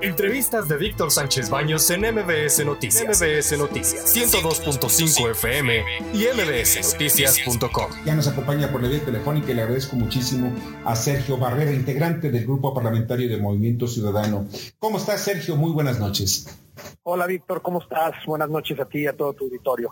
Entrevistas de Víctor Sánchez Baños en MBS Noticias. MBS Noticias. 102.5 FM y mbsnoticias.com. Ya nos acompaña por la vía telefónica y le agradezco muchísimo a Sergio Barrera, integrante del Grupo Parlamentario de Movimiento Ciudadano. ¿Cómo estás, Sergio? Muy buenas noches. Hola, Víctor, ¿cómo estás? Buenas noches a ti y a todo tu auditorio.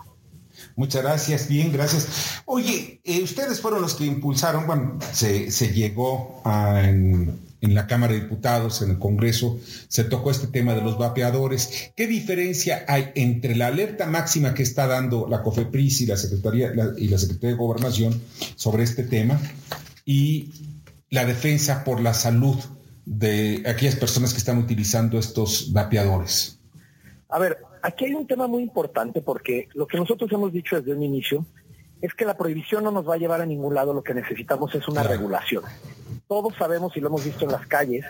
Muchas gracias, bien, gracias. Oye, eh, ustedes fueron los que impulsaron, bueno, se, se llegó a, en, en la Cámara de Diputados, en el Congreso, se tocó este tema de los vapeadores. ¿Qué diferencia hay entre la alerta máxima que está dando la COFEPRIS y la Secretaría, y la Secretaría de Gobernación sobre este tema y la defensa por la salud de aquellas personas que están utilizando estos vapeadores? A ver, aquí hay un tema muy importante porque lo que nosotros hemos dicho desde un inicio es que la prohibición no nos va a llevar a ningún lado, lo que necesitamos es una regulación todos sabemos y lo hemos visto en las calles,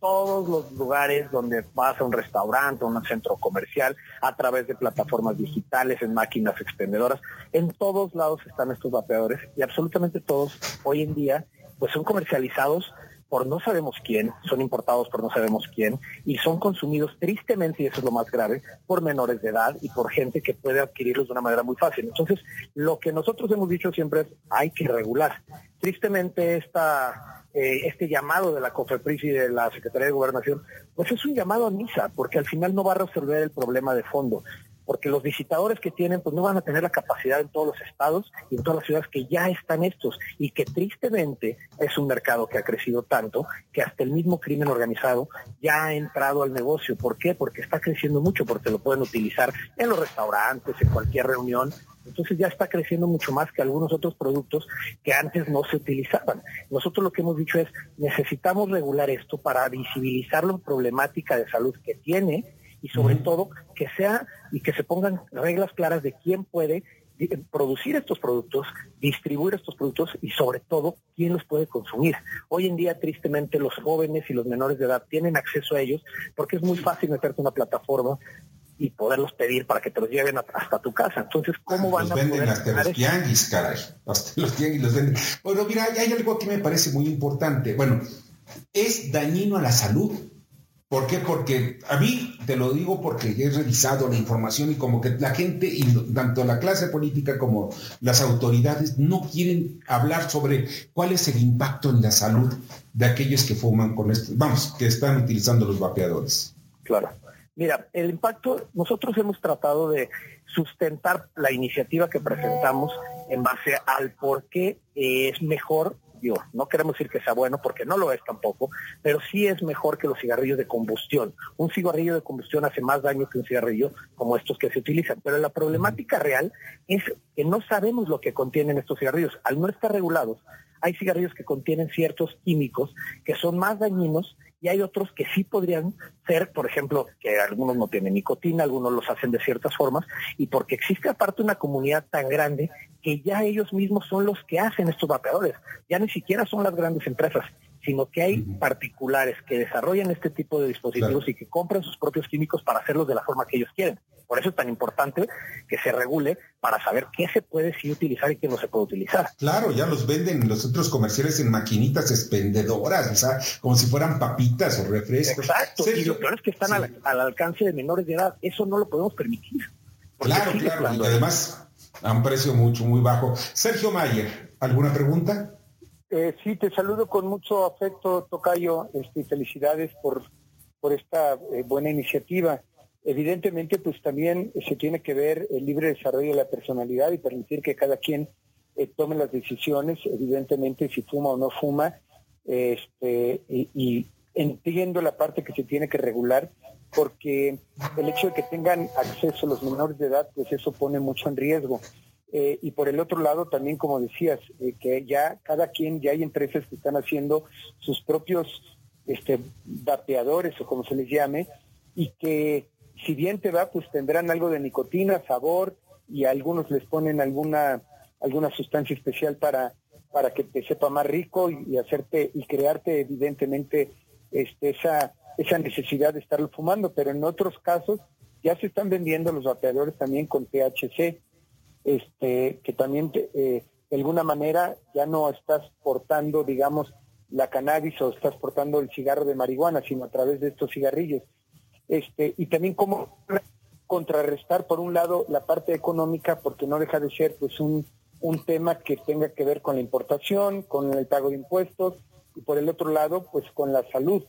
todos los lugares donde vas a un restaurante, a un centro comercial, a través de plataformas digitales, en máquinas expendedoras, en todos lados están estos vapeadores y absolutamente todos hoy en día pues son comercializados por no sabemos quién, son importados por no sabemos quién y son consumidos tristemente, y eso es lo más grave, por menores de edad y por gente que puede adquirirlos de una manera muy fácil. Entonces, lo que nosotros hemos dicho siempre es hay que regular. Tristemente esta eh, este llamado de la COFEPRIS y de la Secretaría de Gobernación, pues es un llamado a misa, porque al final no va a resolver el problema de fondo, porque los visitadores que tienen, pues no van a tener la capacidad en todos los estados y en todas las ciudades que ya están estos, y que tristemente es un mercado que ha crecido tanto, que hasta el mismo crimen organizado ya ha entrado al negocio. ¿Por qué? Porque está creciendo mucho, porque lo pueden utilizar en los restaurantes, en cualquier reunión, entonces ya está creciendo mucho más que algunos otros productos que antes no se utilizaban. Nosotros lo que hemos dicho es, necesitamos regular esto para visibilizar la problemática de salud que tiene y sobre todo que sea y que se pongan reglas claras de quién puede producir estos productos, distribuir estos productos y sobre todo quién los puede consumir. Hoy en día tristemente los jóvenes y los menores de edad tienen acceso a ellos porque es muy fácil meterte en una plataforma y poderlos pedir para que te los lleven hasta tu casa. Entonces, ¿cómo van los a venden hasta los tianguis, caray. Hasta los tianguis los venden. Bueno, mira, hay algo que me parece muy importante. Bueno, es dañino a la salud. ¿Por qué? Porque a mí, te lo digo porque he revisado la información y como que la gente, y tanto la clase política como las autoridades, no quieren hablar sobre cuál es el impacto en la salud de aquellos que fuman con esto, vamos, que están utilizando los vapeadores. Claro. Mira, el impacto, nosotros hemos tratado de sustentar la iniciativa que presentamos en base al por qué es mejor, no queremos decir que sea bueno porque no lo es tampoco, pero sí es mejor que los cigarrillos de combustión. Un cigarrillo de combustión hace más daño que un cigarrillo como estos que se utilizan, pero la problemática real es que no sabemos lo que contienen estos cigarrillos. Al no estar regulados, hay cigarrillos que contienen ciertos químicos que son más dañinos y hay otros que sí podrían ser, por ejemplo, que algunos no tienen nicotina, algunos los hacen de ciertas formas, y porque existe aparte una comunidad tan grande que ya ellos mismos son los que hacen estos vapeadores, ya ni siquiera son las grandes empresas, sino que hay particulares que desarrollan este tipo de dispositivos y que compran sus propios químicos para hacerlos de la forma que ellos quieren. Por eso es tan importante que se regule para saber qué se puede sí utilizar y qué no se puede utilizar. Claro, ya los venden los otros comerciales en maquinitas expendedoras, o sea, como si fueran papitas o refrescos. Exacto, y lo peor es que están al, alcance de menores de edad. Eso no lo podemos permitir. Claro, claro, y además a un precio mucho, muy bajo. Sergio Mayer, ¿alguna pregunta? Eh, sí, te saludo con mucho afecto, Tocayo, este, felicidades por, por esta eh, buena iniciativa. Evidentemente, pues también se tiene que ver el libre desarrollo de la personalidad y permitir que cada quien eh, tome las decisiones, evidentemente si fuma o no fuma, este, y, y entiendo la parte que se tiene que regular, porque el hecho de que tengan acceso los menores de edad, pues eso pone mucho en riesgo. Eh, y por el otro lado también, como decías, eh, que ya cada quien, ya hay empresas que están haciendo sus propios este, vapeadores o como se les llame, y que si bien te va, pues tendrán algo de nicotina, sabor, y a algunos les ponen alguna, alguna sustancia especial para, para que te sepa más rico y, hacerte y crearte evidentemente este, esa, esa necesidad de estarlo fumando, pero en otros casos ya se están vendiendo los vapeadores también con THC este, que también eh, de alguna manera ya no estás portando, digamos, la cannabis o estás portando el cigarro de marihuana, sino a través de estos cigarrillos. Este, y también cómo contrarrestar por un lado la parte económica, porque no deja de ser pues un, un tema que tenga que ver con la importación, con el pago de impuestos, y por el otro lado, pues con la salud.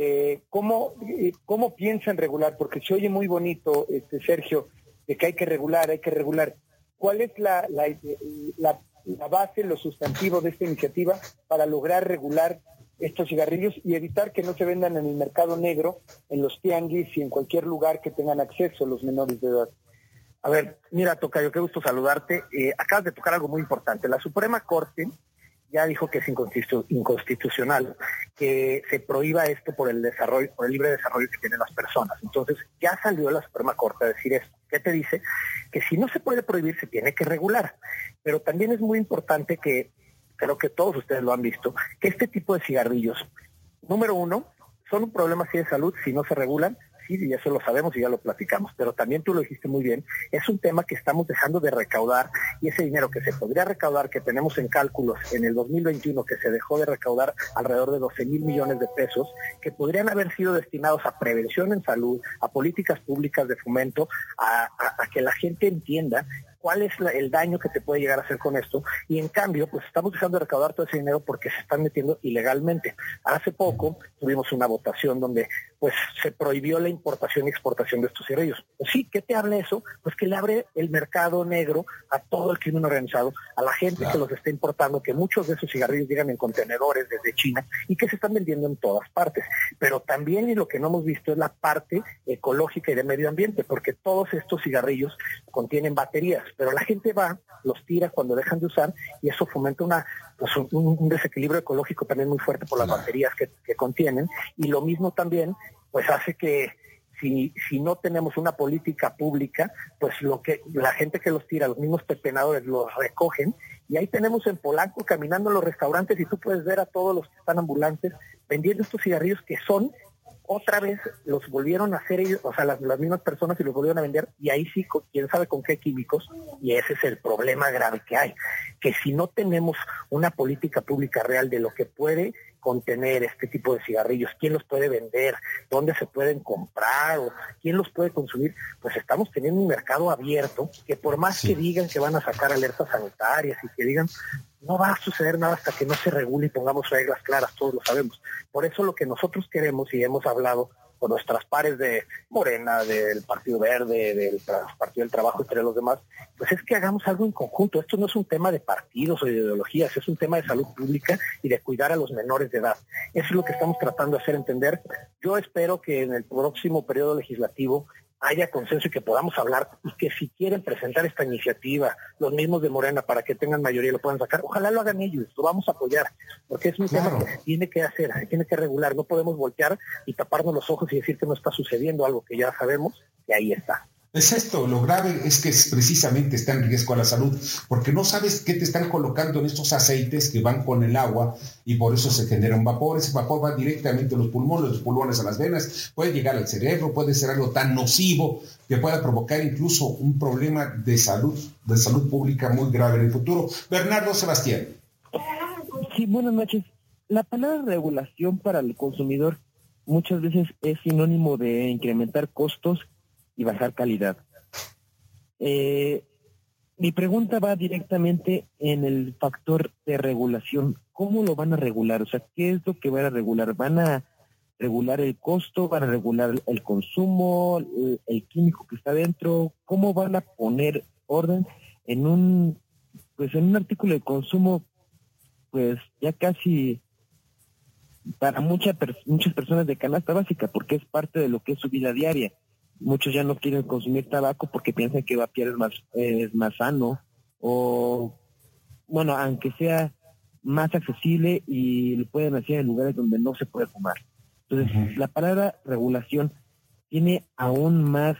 Eh, ¿cómo, eh, ¿Cómo piensan regular? Porque se oye muy bonito, este Sergio, de que hay que regular, hay que regular. ¿Cuál es la, la, la, base, lo sustantivo de esta iniciativa para lograr regular estos cigarrillos y evitar que no se vendan en el mercado negro, en los tianguis y en cualquier lugar que tengan acceso los menores de edad. A ver, mira, Tocayo, qué gusto saludarte. Eh, acabas de tocar algo muy importante. La Suprema Corte ya dijo que es inconstitucional que se prohíba esto por el desarrollo, por el libre desarrollo que tienen las personas. Entonces, ya salió la Suprema Corte a decir esto. ¿Qué te dice? Que si no se puede prohibir, se tiene que regular. Pero también es muy importante que, creo que todos ustedes lo han visto, que este tipo de cigarrillos, número uno, son un problema así de salud si no se regulan, y eso lo sabemos y ya lo platicamos, pero también tú lo dijiste muy bien, es un tema que estamos dejando de recaudar y ese dinero que se podría recaudar, que tenemos en cálculos en el 2021, que se dejó de recaudar alrededor de 12 mil millones de pesos, que podrían haber sido destinados a prevención en salud, a políticas públicas de fomento, a que la gente entienda cuál es el daño que te puede llegar a hacer con esto y en cambio pues estamos dejando de recaudar todo ese dinero porque se están metiendo ilegalmente. Hace poco tuvimos una votación donde pues se prohibió la importación y exportación de estos cigarrillos. Pues sí, ¿qué te habla eso? Pues que le abre el mercado negro a todo el crimen organizado, a la gente que los está importando, que muchos de esos cigarrillos llegan en contenedores desde China y que se están vendiendo en todas partes. Pero también y lo que no hemos visto es la parte ecológica y de medio ambiente, porque todos estos cigarrillos contienen baterías pero la gente va, los tira cuando dejan de usar y eso fomenta una, pues, un, desequilibrio ecológico también muy fuerte por las baterías que, contienen. Y lo mismo también pues hace que si, si no tenemos una política pública, pues lo que la gente que los tira, los mismos pepenadores los recogen. Y ahí tenemos en Polanco caminando en los restaurantes y tú puedes ver a todos los que están ambulantes vendiendo estos cigarrillos que son otra vez los volvieron a hacer ellos, o sea, las, mismas personas y los volvieron a vender, y ahí sí, quién sabe con qué químicos, y ese es el problema grave que hay, que si no tenemos una política pública real de lo que puede contener este tipo de cigarrillos, quién los puede vender, dónde se pueden comprar o quién los puede consumir, pues estamos teniendo un mercado abierto que por más que digan que van a sacar alertas sanitarias y que digan, no va a suceder nada hasta que no se regule y pongamos reglas claras, todos lo sabemos. Por eso lo que nosotros queremos y hemos hablado con nuestras pares de Morena, del Partido Verde, del Partido del Trabajo, entre los demás, pues es que hagamos algo en conjunto. Esto no es un tema de partidos o de ideologías, es un tema de salud pública y de cuidar a los menores de edad. Eso es lo que estamos tratando de hacer entender. Yo espero que en el próximo periodo legislativo haya consenso y que podamos hablar y que si quieren presentar esta iniciativa, los mismos de Morena, para que tengan mayoría y lo puedan sacar, ojalá lo hagan ellos, lo vamos a apoyar, porque es un tema que tiene que hacer, se tiene que regular, no podemos voltear y taparnos los ojos y decir que no está sucediendo algo que ya sabemos que ahí está. Es esto, lo grave es que precisamente está en riesgo a la salud, porque no sabes qué te están colocando en estos aceites que van con el agua y por eso se genera un vapor. Ese vapor va directamente a los pulmones, los pulmones a las venas, puede llegar al cerebro, puede ser algo tan nocivo que pueda provocar incluso un problema de salud, de salud pública muy grave en el futuro. Bernardo Sebastián. Sí, buenas noches. La palabra regulación para el consumidor muchas veces es sinónimo de incrementar costos y bajar calidad. Eh, mi pregunta va directamente en el factor de regulación. ¿Cómo lo van a regular? O sea, ¿qué es lo que van a regular? ¿Van a regular el costo? ¿Van a regular el consumo? ¿El, químico que está dentro? ¿Cómo van a poner orden en un, pues en un artículo de consumo, pues ya casi para muchas muchas personas de canasta básica, porque es parte de lo que es su vida diaria? Muchos ya no quieren consumir tabaco porque piensan que vapear es más, es más sano o, bueno, aunque sea más accesible y lo pueden hacer en lugares donde no se puede fumar. Entonces, la palabra regulación tiene aún más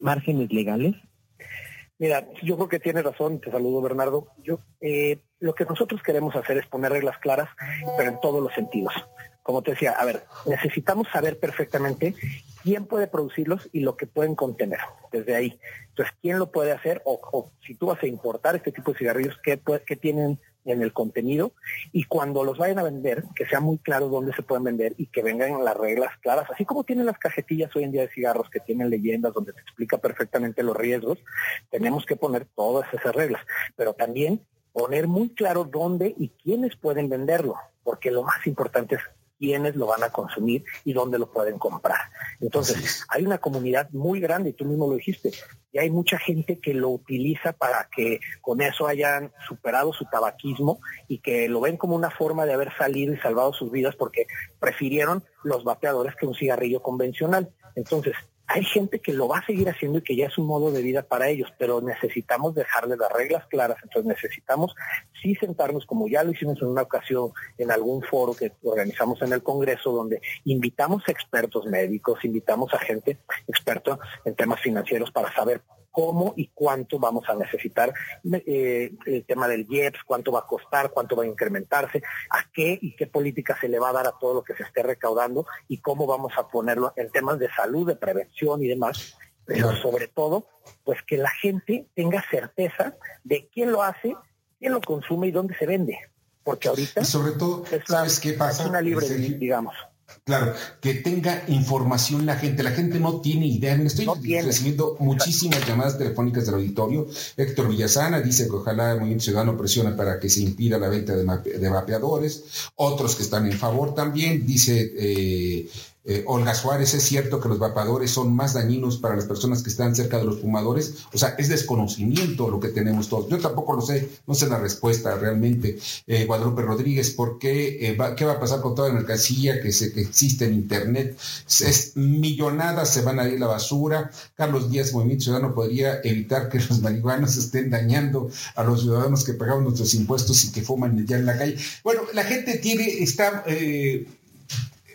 márgenes legales. Mira, yo creo que tiene razón, te saludo Bernardo. Yo, eh, lo que nosotros queremos hacer es poner reglas claras, pero en todos los sentidos como te decía, a ver, necesitamos saber perfectamente quién puede producirlos y lo que pueden contener desde ahí. Entonces, ¿quién lo puede hacer? O, si tú vas a importar este tipo de cigarrillos, ¿qué, qué tienen en el contenido y cuando los vayan a vender, que sea muy claro dónde se pueden vender y que vengan las reglas claras, así como tienen las cajetillas hoy en día de cigarros que tienen leyendas donde te explica perfectamente los riesgos, tenemos que poner todas esas reglas, pero también poner muy claro dónde y quiénes pueden venderlo, porque lo más importante es quiénes lo van a consumir y dónde lo pueden comprar. Entonces, hay una comunidad muy grande, y tú mismo lo dijiste, y hay mucha gente que lo utiliza para que con eso hayan superado su tabaquismo y que lo ven como una forma de haber salido y salvado sus vidas porque prefirieron los vapeadores que un cigarrillo convencional. Entonces, hay gente que lo va a seguir haciendo y que ya es un modo de vida para ellos, pero necesitamos dejarles las reglas claras, entonces necesitamos sí sentarnos, como ya lo hicimos en una ocasión en algún foro que organizamos en el Congreso, donde invitamos expertos médicos, invitamos a gente experta en temas financieros para saber cómo y cuánto vamos a necesitar, eh, el tema del IEPS, cuánto va a costar, cuánto va a incrementarse, a qué y qué política se le va a dar a todo lo que se esté recaudando y cómo vamos a ponerlo en temas de salud, de prevención y demás, pero sobre todo, pues que la gente tenga certeza de quién lo hace, quién lo consume y dónde se vende. Porque ahorita sobre todo, ¿sabes qué pasa? Es una libre, digamos. Claro, que tenga información la gente. La gente no tiene idea. estoy recibiendo muchísimas llamadas telefónicas del auditorio. Héctor Villasana dice que ojalá el Movimiento Ciudadano presione para que se impida la venta de, de vapeadores. Otros que están en favor también. Dice eh, eh, Olga Suárez, es cierto que los vapadores son más dañinos para las personas que están cerca de los fumadores. O sea, es desconocimiento lo que tenemos todos. Yo tampoco lo sé, no sé la respuesta realmente. Eh, Guadalupe Rodríguez, ¿por qué? Eh, ¿Qué va a pasar con toda la mercancía que, se, que existe en Internet? Es millonadas, se van a ir la basura. Carlos Díaz, Movimiento Ciudadano, podría evitar que los marihuanos estén dañando a los ciudadanos que pagamos nuestros impuestos y que fuman ya en la calle. Bueno, la gente tiene, está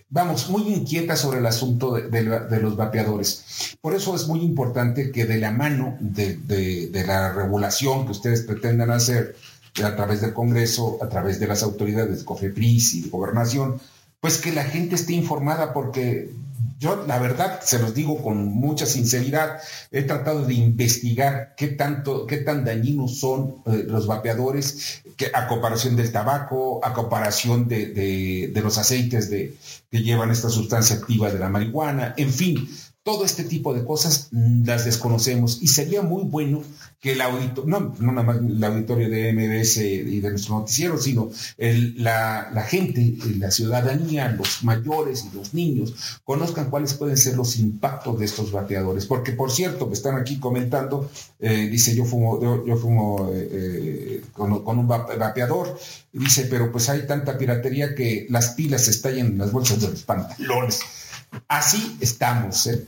vamos, muy inquieta sobre el asunto de, los vapeadores. Por eso es muy importante que de la mano de, la regulación que ustedes pretendan hacer a través del Congreso, a través de las autoridades de COFEPRIS y de Gobernación, pues que la gente esté informada porque yo, la verdad, se los digo con mucha sinceridad, he tratado de investigar qué tanto, qué tan dañinos son eh, los vapeadores, a comparación del tabaco, a comparación de, los aceites de, que llevan esta sustancia activa de la marihuana, en fin, todo este tipo de cosas mm, las desconocemos y sería muy bueno que el auditorio, no, no nada más el auditorio de MBS y de nuestro noticiero, sino la, la, gente, la ciudadanía, los mayores y los niños conozcan cuáles pueden ser los impactos de estos bateadores. Porque, por cierto, me están aquí comentando, eh, dice, yo fumo, yo, fumo eh, eh, con, con, un vapeador, dice, pero pues hay tanta piratería que las pilas se estallan en las bolsas de los pantalones. Así estamos. ¿eh?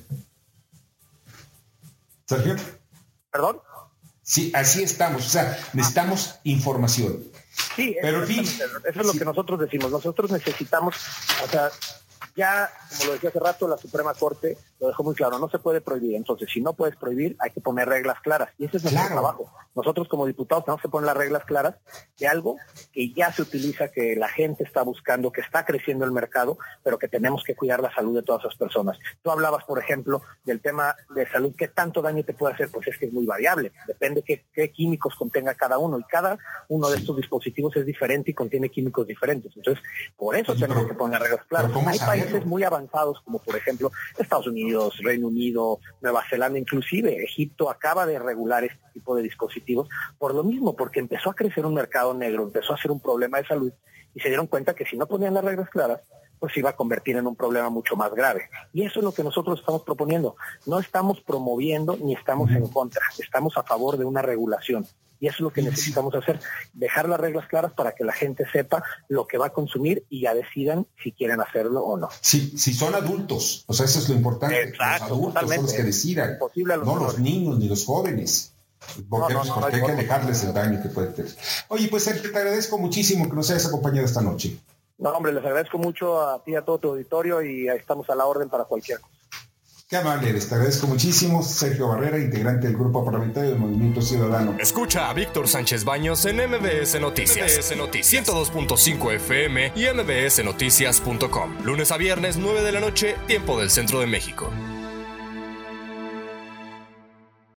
Sergio. ¿Perdón? Sí, así estamos. O sea, necesitamos información. Sí, Pero eso es lo que nosotros decimos. Nosotros necesitamos, o sea, ya, como lo decía hace rato, la Suprema Corte lo dejó muy claro, no se puede prohibir. Entonces, si no puedes prohibir, hay que poner reglas claras. Y ese es nuestro trabajo. Nosotros como diputados tenemos que poner las reglas claras de algo que ya se utiliza, que la gente está buscando, que está creciendo el mercado, pero que tenemos que cuidar la salud de todas esas personas. Tú hablabas, por ejemplo, del tema de salud, ¿qué tanto daño te puede hacer? Pues es que es muy variable. Depende qué, qué químicos contenga cada uno. Y cada uno de estos dispositivos es diferente y contiene químicos diferentes. Entonces, por eso tenemos que poner reglas claras. Hay países muy avanzados, como por ejemplo Estados Unidos, Reino Unido, Nueva Zelanda, inclusive Egipto acaba de regular este tipo de dispositivos por lo mismo, porque empezó a crecer un mercado negro, empezó a ser un problema de salud y se dieron cuenta que si no ponían las reglas claras, pues se iba a convertir en un problema mucho más grave. Y eso es lo que nosotros estamos proponiendo. No estamos promoviendo ni estamos en contra, estamos a favor de una regulación. Y eso es lo que necesitamos hacer, dejar las reglas claras para que la gente sepa lo que va a consumir y ya decidan si quieren hacerlo o no. Sí, si son adultos, o sea, eso es lo importante. Exacto, los adultos son los que decidan, no los niños ni los jóvenes. Porque, pues, hay que dejarles el daño que puede tener. Oye, pues te agradezco muchísimo que nos hayas acompañado esta noche. No, hombre, les agradezco mucho a ti y a todo tu auditorio y estamos a la orden para cualquier cosa. Qué amable te agradezco muchísimo. Sergio Barrera, integrante del Grupo Parlamentario del Movimiento Ciudadano. Escucha a Víctor Sánchez Baños en MBS Noticias. MBS Noticias 102.5 FM y MBSNoticias.com. Lunes a viernes, 9 de la noche, tiempo del centro de México.